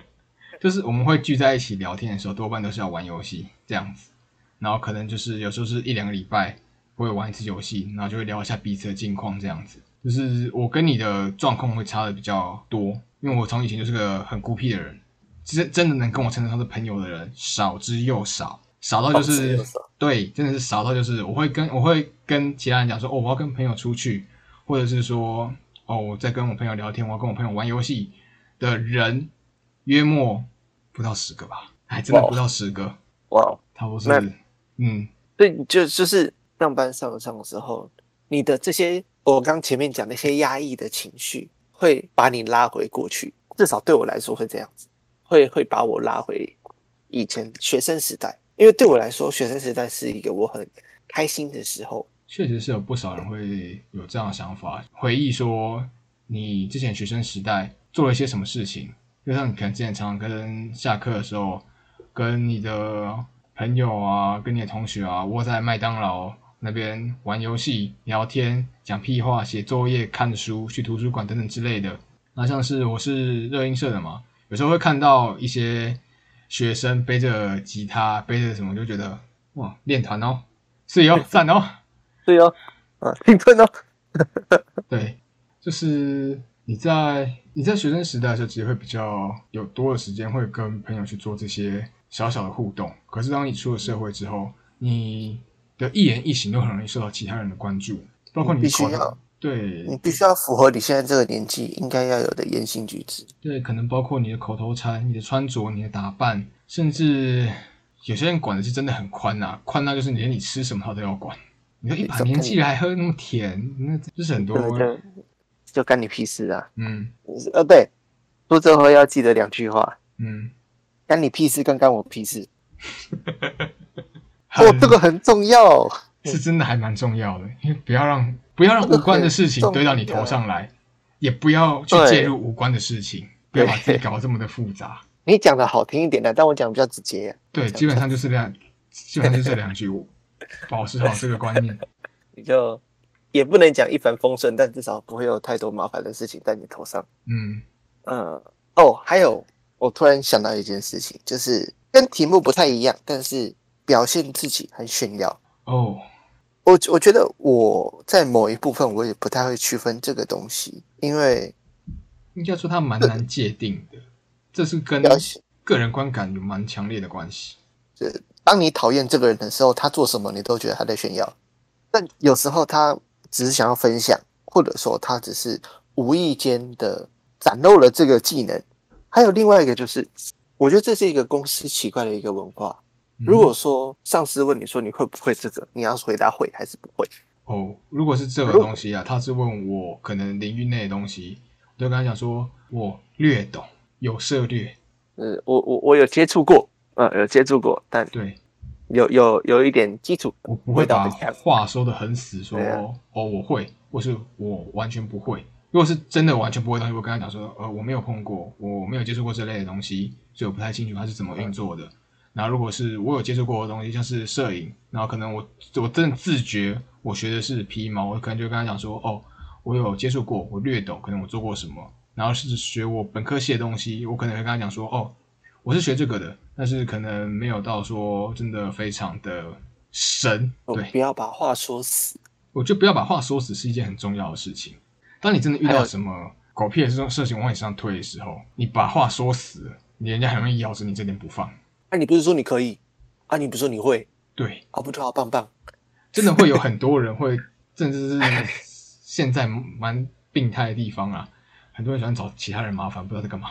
(laughs) 就是我们会聚在一起聊天的时候，多半都是要玩游戏这样子，然后可能就是有时候是一两个礼拜会玩一次游戏，然后就会聊一下彼此的近况这样子。就是我跟你的状况会差的比较多，因为我从以前就是个很孤僻的人，其实真的能跟我称得上是朋友的人少之又少，少到就是对，真的是少到就是我会跟我会跟其他人讲说，哦，我要跟朋友出去，或者是说，哦，我在跟我朋友聊天，我要跟我朋友玩游戏的人。约莫不到十个吧，还真的不到十个。哇，差不多是，嗯，对，就就是上班上上的时候，你的这些我刚前面讲那些压抑的情绪，会把你拉回过去。至少对我来说会这样子，会会把我拉回以前学生时代。因为对我来说，学生时代是一个我很开心的时候。确实是有不少人会有这样的想法，回忆说你之前学生时代做了一些什么事情。就像你可能之前常常跟下课的时候，跟你的朋友啊，跟你的同学啊，窝在麦当劳那边玩游戏、聊天、讲屁话、写作业、看书、去图书馆等等之类的。那像是我是热音社的嘛，有时候会看到一些学生背着吉他，背着什么，就觉得哇，练团哦，(laughs) 是哦，赞哦，是哦，啊，兴奋哦，(laughs) 对，就是你在。你在学生时代的时候，其实会比较有多的时间会跟朋友去做这些小小的互动。可是当你出了社会之后，你的一言一行都很容易受到其他人的关注，包括你必须要对，你必须要符合你现在这个年纪应该要有的言行举止。对，可能包括你的口头禅、你的穿着、你的打扮，甚至有些人管的是真的很宽呐，宽到就是连你吃什么他都要管。你说一把年纪了还喝那么甜，那就是很多。就干你屁事啊！嗯，呃，对，说这话要记得两句话。嗯，干你屁事，跟干我屁事。(laughs) 哦，这个很重要，(laughs) 是真的还蛮重要的，因为不要让不要让无关的事情 (laughs) 堆到你头上来，也不要去介入无关的事情，不要把自己搞得这么的复杂。你讲的好听一点的，但我讲比较直接。对，基本上就是这样，基本上就这两句，保持好这个观念，(laughs) 你就。也不能讲一帆风顺，但至少不会有太多麻烦的事情在你头上。嗯嗯哦，还有，我突然想到一件事情，就是跟题目不太一样，但是表现自己很炫耀。哦，我我觉得我在某一部分我也不太会区分这个东西，因为应该说它蛮难界定的，这是跟个人观感有蛮强烈的关系。这，当你讨厌这个人的时候，他做什么你都觉得他在炫耀，但有时候他。只是想要分享，或者说他只是无意间的展露了这个技能。还有另外一个就是，我觉得这是一个公司奇怪的一个文化。如果说上司问你说你会不会这个，你要回答会还是不会？哦，如果是这个东西啊，他是问我可能领域内的东西，我就跟他讲说我略懂，有涉略。呃，我我我有接触过，呃，有接触过，但对。有有有一点基础，我不会把话说的很死，说哦我会，或是我完全不会。如果是真的完全不会东西，我跟他讲说，呃，我没有碰过，我没有接触过这类的东西，所以我不太清楚它是怎么运作的。然后如果是我有接触过的东西，像是摄影，然后可能我我真的自觉我学的是皮毛，我可能就跟他讲说，哦，我有接触过，我略懂，可能我做过什么。然后是学我本科系的东西，我可能会跟他讲说，哦，我是学这个的，但是可能没有到说真的非常的神。对，不要把话说死。我觉得不要把话说死是一件很重要的事情。当你真的遇到什么狗屁的这种事情往你身上推的时候，你把话说死，你人家很容易咬着你这点不放。啊，你不是说你可以？啊，你不是说你会？对，啊，不就好棒棒？(laughs) 真的会有很多人会，甚至是现在蛮病态的地方啊。很多人喜欢找其他人麻烦，不知道在干嘛。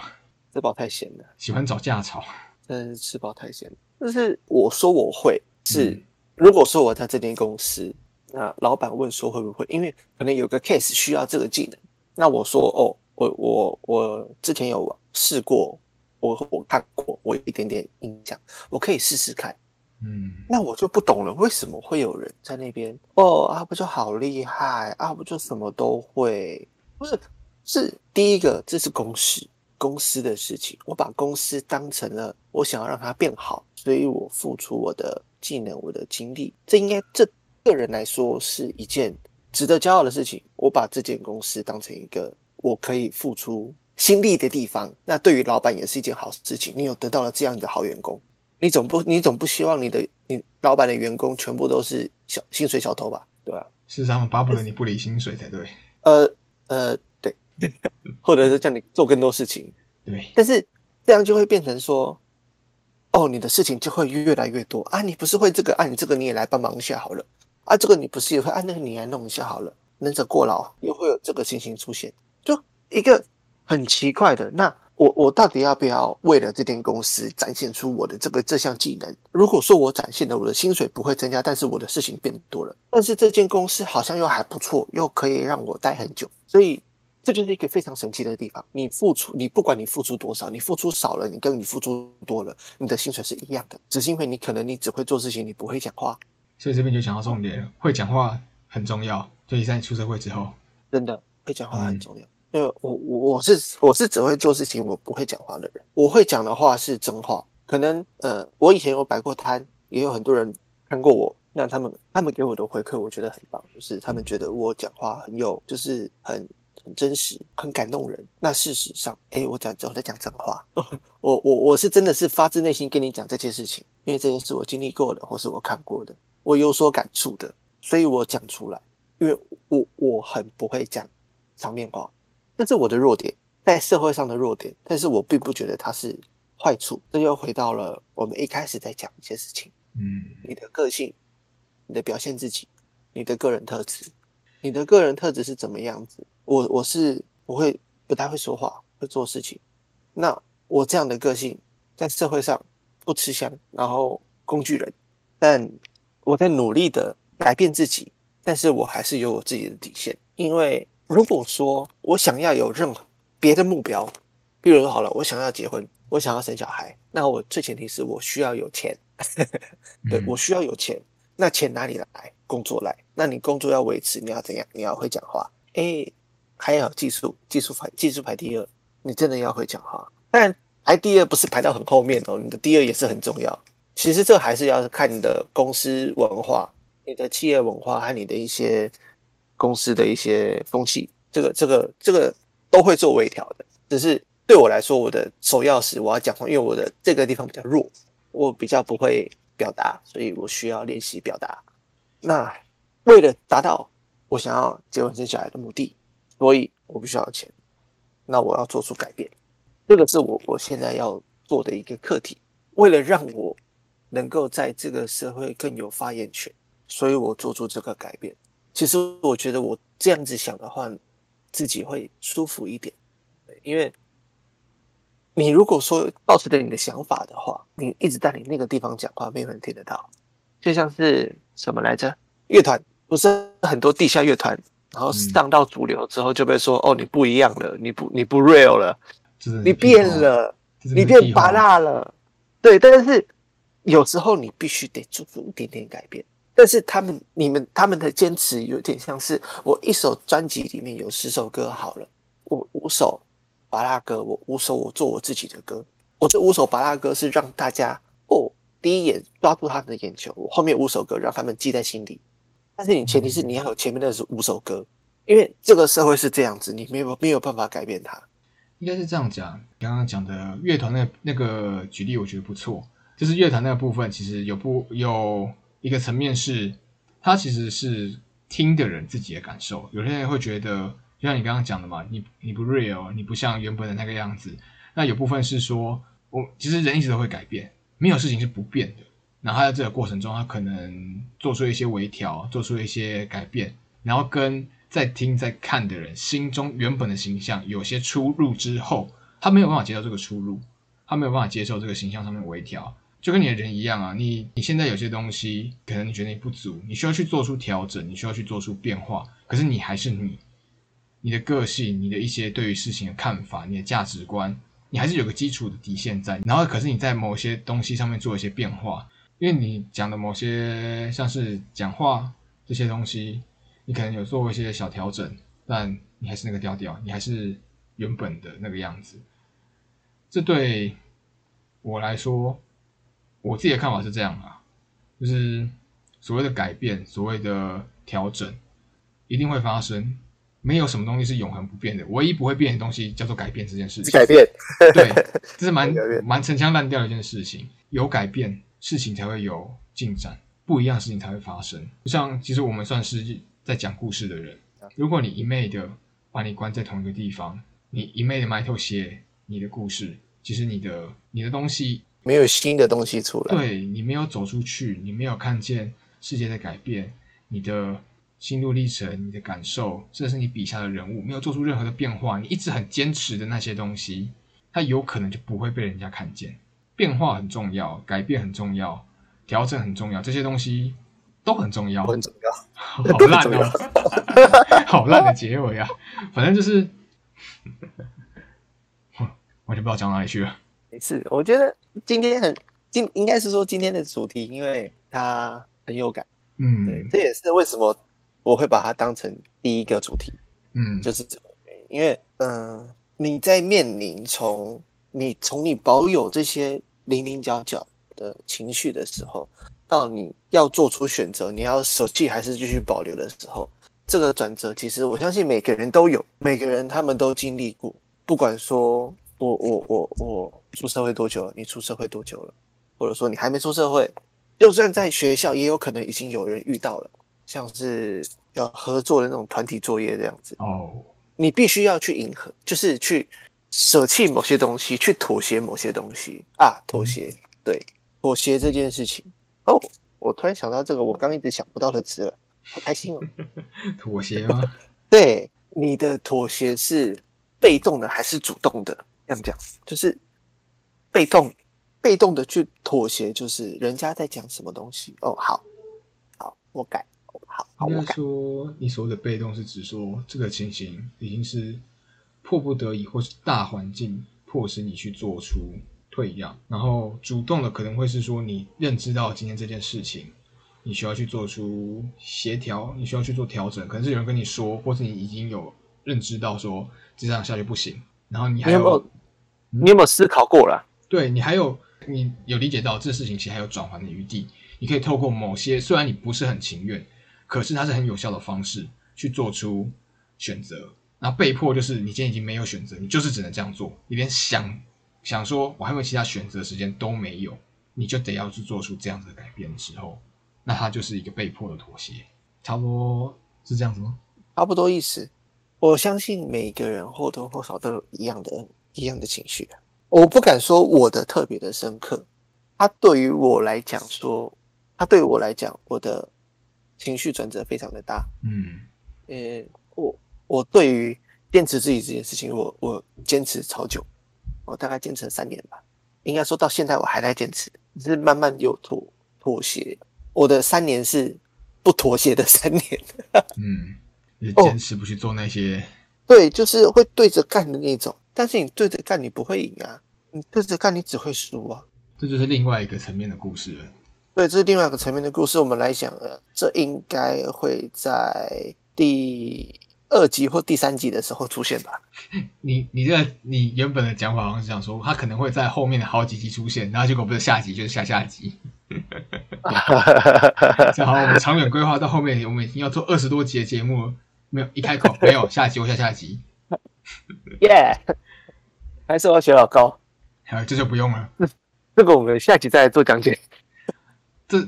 吃饱太闲了，喜欢找架吵。真是吃饱太闲。但是我说我会是，如果说我在这间公司。那老板问说会不会？因为可能有个 case 需要这个技能。那我说哦，我我我之前有试过，我我看过，我有一点点印象，我可以试试看。嗯，那我就不懂了，为什么会有人在那边？哦，啊不就好厉害啊不就什么都会？不是，是第一个，这是公司公司的事情，我把公司当成了我想要让它变好，所以我付出我的技能、我的精力，这应该这。个人来说是一件值得骄傲的事情。我把这间公司当成一个我可以付出心力的地方，那对于老板也是一件好事情。你有得到了这样的好员工，你总不你总不希望你的你老板的员工全部都是小薪水小偷吧？对吧？是他们巴不得你不理薪水才对。呃呃，对，(laughs) 或者是叫你做更多事情。对，但是这样就会变成说，哦，你的事情就会越来越多啊！你不是会这个啊？你这个你也来帮忙一下好了。啊，这个你不是也会啊？那个你来弄一下好了。能者过劳，又会有这个情形出现，就一个很奇怪的。那我我到底要不要为了这间公司展现出我的这个这项技能？如果说我展现了我的薪水不会增加，但是我的事情变多了，但是这间公司好像又还不错，又可以让我待很久，所以这就是一个非常神奇的地方。你付出，你不管你付出多少，你付出少了，你跟你付出多了，你的薪水是一样的，只是因为你可能你只会做事情，你不会讲话。所以这边就讲到重点，会讲话很重要。就你在你出社会之后，真的会讲话很重要。因为我我我是我是只会做事情，我不会讲话的人。我会讲的话是真话。可能呃，我以前有摆过摊，也有很多人看过我。那他们他们给我的回馈，我觉得很棒，就是他们觉得我讲话很有，就是很很真实，很感动人。那事实上，哎，我讲我在讲真话。(laughs) 我我我是真的是发自内心跟你讲这件事情，因为这件事我经历过的，或是我看过的。我有所感触的，所以我讲出来，因为我我很不会讲场面话，这是我的弱点，在社会上的弱点，但是我并不觉得它是坏处。这又回到了我们一开始在讲一些事情，嗯，你的个性，你的表现自己，你的个人特质，你的个人特质是怎么样子？我我是我会不太会说话，会做事情，那我这样的个性在社会上不吃香，然后工具人，但。我在努力的改变自己，但是我还是有我自己的底线。因为如果说我想要有任何别的目标，比如说好了，我想要结婚，我想要生小孩，那我最前提是我需要有钱，(laughs) 对我需要有钱。那钱哪里来？工作来。那你工作要维持，你要怎样？你要会讲话。哎，还有技术，技术排技术排第二，你真的要会讲话。但排第二不是排到很后面哦，你的第二也是很重要。其实这还是要看你的公司文化、你的企业文化和你的一些公司的一些风气，这个、这个、这个都会做微调的。只是对我来说，我的首要是我要讲话，因为我的这个地方比较弱，我比较不会表达，所以我需要练习表达。那为了达到我想要结婚生小孩的目的，所以我不需要钱。那我要做出改变，这个是我我现在要做的一个课题。为了让我能够在这个社会更有发言权，所以我做出这个改变。其实我觉得我这样子想的话，自己会舒服一点。因为你如果说保持着你的想法的话，你一直在你那个地方讲话，没有人听得到。就像是什么来着？乐团不是很多地下乐团，然后上到主流之后就被说：“哦，你不一样了，你不你不 real 了，你变了，你变拔辣了。”对，但是。有时候你必须得做出一点点改变，但是他们、你们、他们的坚持有点像是我一首专辑里面有十首歌好了，我五首巴拉歌，我五首我做我自己的歌，我这五首巴拉歌是让大家哦第一眼抓住他们的眼球，我后面五首歌让他们记在心里。但是你前提是你要有前面那是五首歌，因为这个社会是这样子，你没有没有办法改变它。应该是这样讲。刚刚讲的乐团那那个举例，我觉得不错。就是乐团那个部分，其实有不有一个层面是，它其实是听的人自己的感受。有些人会觉得，就像你刚刚讲的嘛，你你不 real，你不像原本的那个样子。那有部分是说，我其实人一直都会改变，没有事情是不变的。然后在这个过程中，他可能做出一些微调，做出一些改变，然后跟在听在看的人心中原本的形象有些出入之后，他没有办法接受这个出入，他没有办法接受这个形象上面微调，就跟你的人一样啊，你你现在有些东西可能你觉得你不足，你需要去做出调整，你需要去做出变化，可是你还是你，你的个性，你的一些对于事情的看法，你的价值观，你还是有个基础的底线在，然后可是你在某些东西上面做一些变化。因为你讲的某些像是讲话这些东西，你可能有做过一些小调整，但你还是那个调调，你还是原本的那个样子。这对我来说，我自己的看法是这样啊，就是所谓的改变，所谓的调整，一定会发生。没有什么东西是永恒不变的，唯一不会变的东西叫做改变这件事情。改变，对，(laughs) 这是蛮蛮陈腔滥调的一件事情。有改变。事情才会有进展，不一样的事情才会发生。就像其实我们算是在讲故事的人，如果你一昧的把你关在同一个地方，你一昧的埋头写你的故事，其实你的你的东西没有新的东西出来，对你没有走出去，你没有看见世界的改变，你的心路历程、你的感受，甚至是你笔下的人物没有做出任何的变化，你一直很坚持的那些东西，它有可能就不会被人家看见。变化很重要，改变很重要，调整很重要，这些东西都很重要。很重要，好烂哦，好烂的结尾啊！反正就是，(laughs) 我就不知道讲哪里去了。没事，我觉得今天很今应该是说今天的主题，因为它很有感。嗯，对，这也是为什么我会把它当成第一个主题。嗯，就是这个原因，因为嗯，你在面临从你从你保有这些。零零角角的情绪的时候，到你要做出选择，你要舍弃还是继续保留的时候，这个转折其实我相信每个人都有，每个人他们都经历过。不管说我我我我出社会多久了，你出社会多久了，或者说你还没出社会，就算在学校，也有可能已经有人遇到了，像是要合作的那种团体作业这样子。哦，你必须要去迎合，就是去。舍弃某些东西，去妥协某些东西啊！妥协，对，妥协这件事情。哦，我突然想到这个我刚一直想不到的词了，好开心哦！(laughs) 妥协吗？对，你的妥协是被动的还是主动的？这样讲，就是被动，被动的去妥协，就是人家在讲什么东西。哦，好，好，我改。好，好，我改。说你所谓的被动是指说这个情形已经是。迫不得已，或是大环境迫使你去做出退让，然后主动的可能会是说，你认知到今天这件事情，你需要去做出协调，你需要去做调整。可能是有人跟你说，或是你已经有认知到说这样下去不行，然后你还有，你有没有思考过了？对你还有，你有理解到这事情其实还有转圜的余地，你可以透过某些虽然你不是很情愿，可是它是很有效的方式去做出选择。那被迫就是你今天已经没有选择，你就是只能这样做，你连想想说我还有其他选择时间都没有，你就得要去做出这样子的改变的时候，那它就是一个被迫的妥协，差不多是这样子吗？差不多意思。我相信每个人或多或少都有一样的、一样的情绪。我不敢说我的特别的深刻，它对于我来讲说，它对我来讲，我的情绪转折非常的大。嗯，呃，我。我对于坚持自己这件事情，我我坚持超久，我大概坚持了三年吧。应该说到现在我还在坚持，只是慢慢有妥妥协。我的三年是不妥协的三年。(laughs) 嗯，你坚持不去做那些，对，就是会对着干的那种。但是你对着干，你不会赢啊！你对着干，你只会输啊！这就是另外一个层面的故事了。对，这是另外一个层面的故事。我们来讲，呃，这应该会在第。二集或第三集的时候出现吧。(laughs) 你你这个你原本的讲法好像是想说，他可能会在后面的好几集出现，然后结果不是下集就是下下集。(laughs) 正好我们长远规划到后面，我们已经要做二十多集的节目了，没有一开口没有下集，我下下集，(laughs) 耶！还是我要学老高，好这就不用了。(laughs) 这个我们下集再来做讲解。这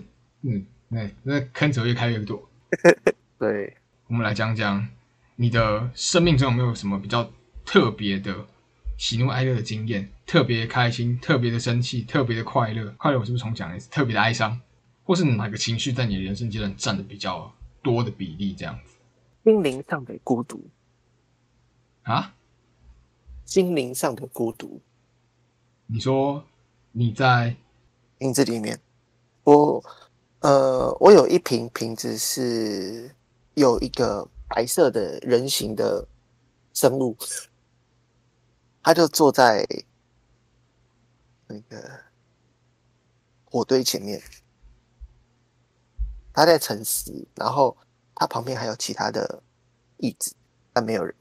嗯，那那坑只会越开越多。(laughs) 对，我们来讲讲你的生命中有没有什么比较特别的喜怒哀乐的经验？特别开心，特别的生气，特别的快乐。快乐我是不是重讲一次？特别的哀伤，或是哪个情绪在你的人生阶段占的比较多的比例？这样子。心灵上的孤独啊？心灵上的孤独？你说你在瓶子里面？我呃，我有一瓶瓶子是有一个白色的人形的生物，他就坐在。那个火堆前面，他在沉思，然后他旁边还有其他的椅子，但没有人。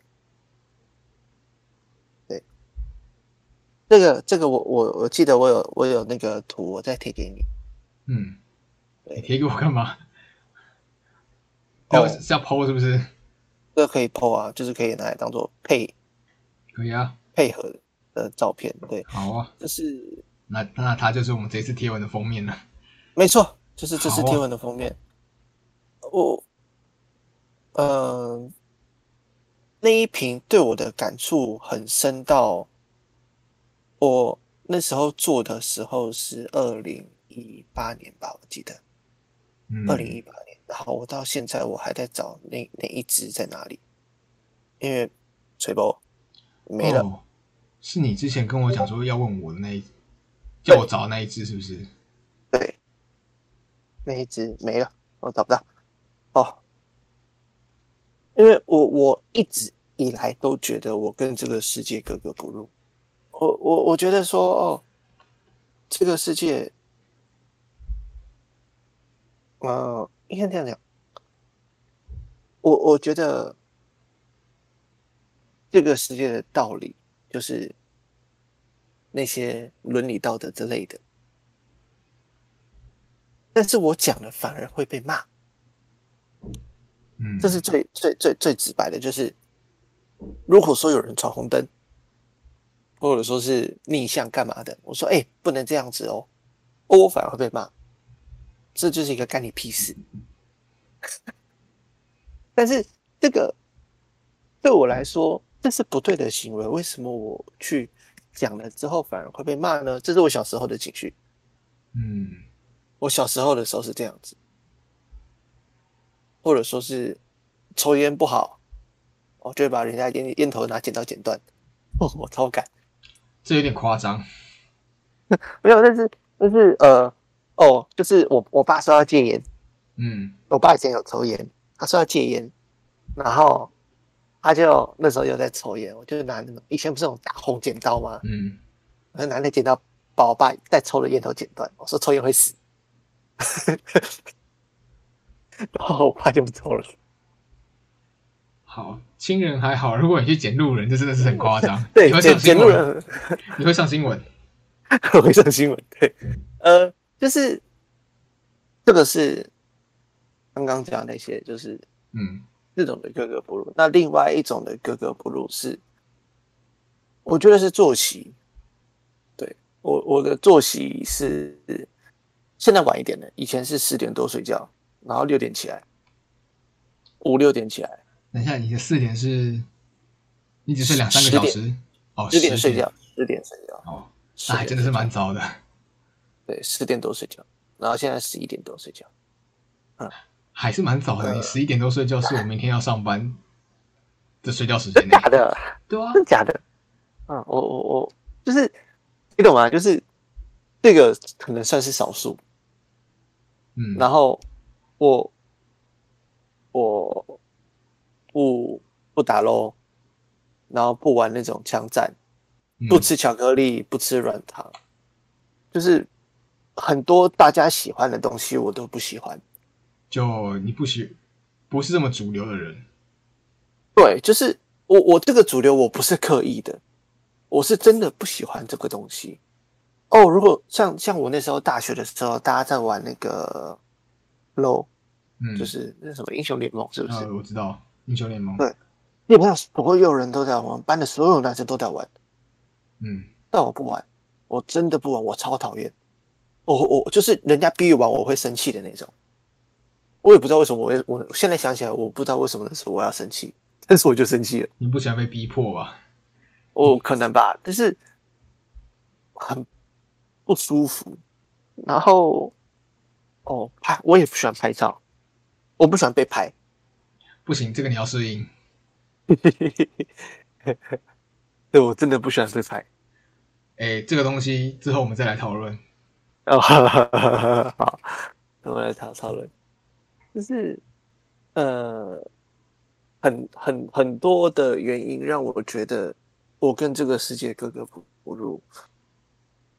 这个这个我我我记得我有我有那个图，我再贴给你。嗯，你贴给我干嘛？哦，是要剖是不是？这个可以剖啊，就是可以拿来当做配，可以啊，配合的。的照片，对，好啊，就是那那它就是我们这次贴文的封面了，没错，就是这次贴文的封面。我，嗯，那一瓶对我的感触很深，到我那时候做的时候是二零一八年吧，我记得，二零一八年，然后我到现在我还在找那那一只在哪里，因为锤波没了。是你之前跟我讲说要问我的那一，叫我找那一只是不是？对，那一只没了，我找不到。哦，因为我我一直以来都觉得我跟这个世界格格不入。我我我觉得说哦，这个世界，呃，应该这样讲。我我觉得这个世界的道理。就是那些伦理道德之类的，但是我讲了反而会被骂，嗯，这是最最最最直白的，就是如果说有人闯红灯，或者说是逆向干嘛的，我说哎，不能这样子哦，我反而会被骂，这就是一个干你屁事。(laughs) 但是这个对我来说。这是不对的行为，为什么我去讲了之后反而会被骂呢？这是我小时候的情绪。嗯，我小时候的时候是这样子，或者说是抽烟不好，我就会把人家烟烟头拿剪刀剪断。哦，我超敢，这有点夸张。(laughs) 没有，但是但是呃，哦，就是我我爸说要戒烟，嗯，我爸以前有抽烟，他说要戒烟，然后。他就那时候又在抽烟，我就拿那种以前不是那种大红剪刀吗？嗯，我就拿那剪刀把我爸在抽的烟头剪断。我说抽烟会死，(laughs) 然后我爸就不抽了。好，亲人还好，(laughs) 如果你去捡路人，这真的是很夸张。(laughs) 对，捡捡路人，(laughs) 你会上新闻，会上新闻。对，呃，就是这个是刚刚讲那些，就是嗯。这种的格格不入，那另外一种的格格不入是，我觉得是作息。对我我的作息是现在晚一点的，以前是十点多睡觉，然后六点起来，五六点起来。等一下，你的四点是，你只睡两三个小时？哦，十点睡觉，十点睡觉。哦，那还真的是蛮早的。对，十点多睡觉，然后现在十一点多睡觉。嗯。还是蛮早的，你十一点多睡觉，是我明天要上班的睡觉时间。(laughs) 假的，对啊，真假的。嗯，我我我就是你懂吗？就是这个可能算是少数。嗯，然后我我不不打喽，然后不玩那种枪战，不吃巧克力，不吃软糖，就是很多大家喜欢的东西，我都不喜欢。就你不喜不是这么主流的人，对，就是我我这个主流我不是刻意的，我是真的不喜欢这个东西，哦，如果像像我那时候大学的时候，大家在玩那个 LO，嗯，就是那什么英雄联盟，是不是？呃，我知道英雄联盟，对基本上所有人都在玩，我们班的所有男生都在玩，嗯，但我不玩，我真的不玩，我超讨厌。我我就是人家逼我玩，我会生气的那种。我也不知道为什么，我会我现在想起来，我不知道为什么那时候我要生气，但是我就生气了。你不喜欢被逼迫吧？哦可能吧，但是很不舒服。然后，哦，拍我也不喜欢拍照，我不喜欢被拍。不行，这个你要适应。(laughs) 对我真的不喜欢被拍。哎，这个东西之后我们再来讨论。哦，(laughs) 好，我们来讨讨论，就是呃，很很很多的原因让我觉得我跟这个世界格格不不入。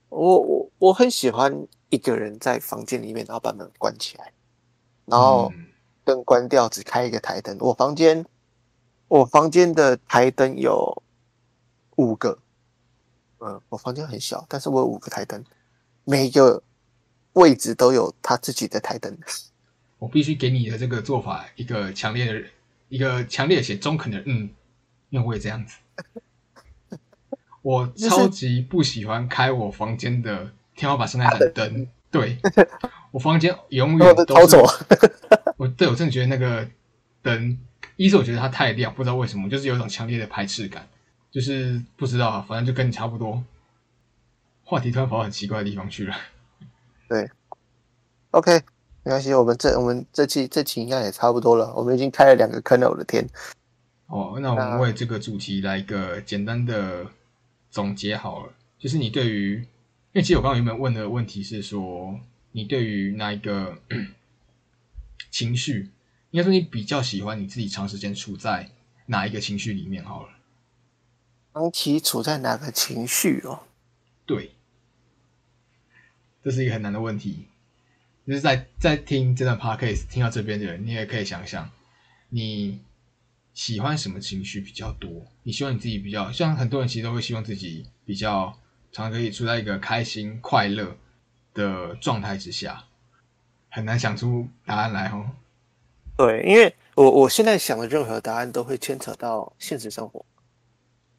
我我我很喜欢一个人在房间里面，然后把门关起来，然后嗯灯关掉，只开一个台灯。我房间我房间的台灯有五个，嗯，我房间很小，但是我有五个台灯。每一个位置都有他自己的台灯。(laughs) 我必须给你的这个做法一个强烈的、一个强烈且中肯的嗯，因为我也这样子。(laughs) 我超级不喜欢开我房间的天花板上那盏灯，对 (laughs) 我房间永远都走。我对我真的觉得那个灯，一是我觉得它太亮，不知道为什么，就是有一种强烈的排斥感，就是不知道啊，反正就跟你差不多。话题突然跑到很奇怪的地方去了。(laughs) 对 OK，没关系，我们这我们这期这期应该也差不多了。我们已经开了两个坑了，我的天！哦，那我们为这个主题来一个简单的总结好了，就是你对于，因为其实我刚刚原本问的问题是说，你对于那一个情绪，应该说你比较喜欢你自己长时间处在哪一个情绪里面好了。长期处在哪个情绪哦？对，这是一个很难的问题。就是在在听这段 podcast 听到这边的人，你也可以想想，你喜欢什么情绪比较多？你希望你自己比较像很多人其实都会希望自己比较常可以处在一个开心快乐的状态之下，很难想出答案来哦。对，因为我我现在想的任何答案都会牵扯到现实生活。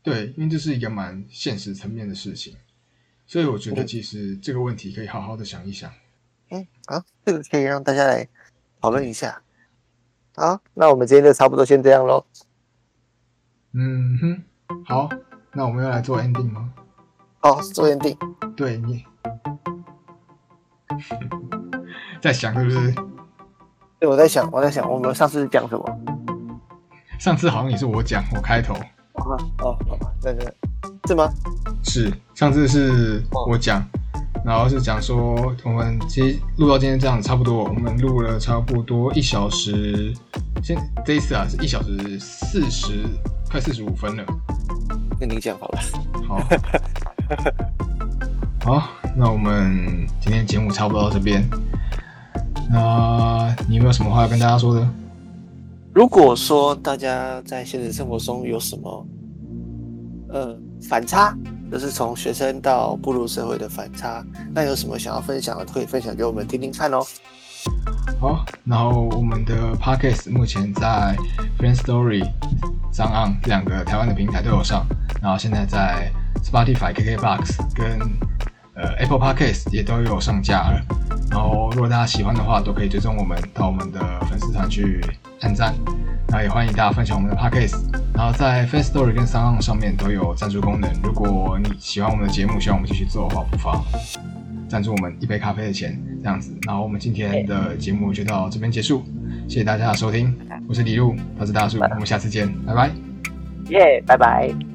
对，因为这是一个蛮现实层面的事情，所以我觉得其实这个问题可以好好的想一想。嗯，好，这个可以让大家来讨论一下。好，那我们今天就差不多先这样喽。嗯哼，好，那我们要来做 ending 吗？哦，做 ending。对你在想是不是？对，我在想，我在想，我们上次讲什么？上次好像也是我讲，我开头啊，哦，好吧，那个是吗？是上次是我讲，然后是讲说我们其实录到今天这样差不多，我们录了差不多一小时，现这一次啊是一小时四十快四十五分了。跟你讲好了。好，(laughs) 好，那我们今天节目差不多到这边。那你有没有什么话要跟大家说的？如果说大家在现实生活中有什么呃反差，就是从学生到步入社会的反差，那有什么想要分享的，可以分享给我们听听看哦。好，然后我们的 podcast 目前在 Friend Story、上岸两个台湾的平台都有上，然后现在在 Spotify、KKBox 跟呃 Apple Podcast 也都有上架了。然后如果大家喜欢的话，都可以追踪我们到我们的粉丝团去按赞。那也欢迎大家分享我们的 podcast。然后在 Friend Story 跟 s o n 上面都有赞助功能。如果你喜欢我们的节目，希望我们继续做的话，不妨赞助我们一杯咖啡的钱，这样子。然后我们今天的节目就到这边结束，谢谢大家的收听，我是李路，他是大树，我们下次见，拜拜。耶、拜拜。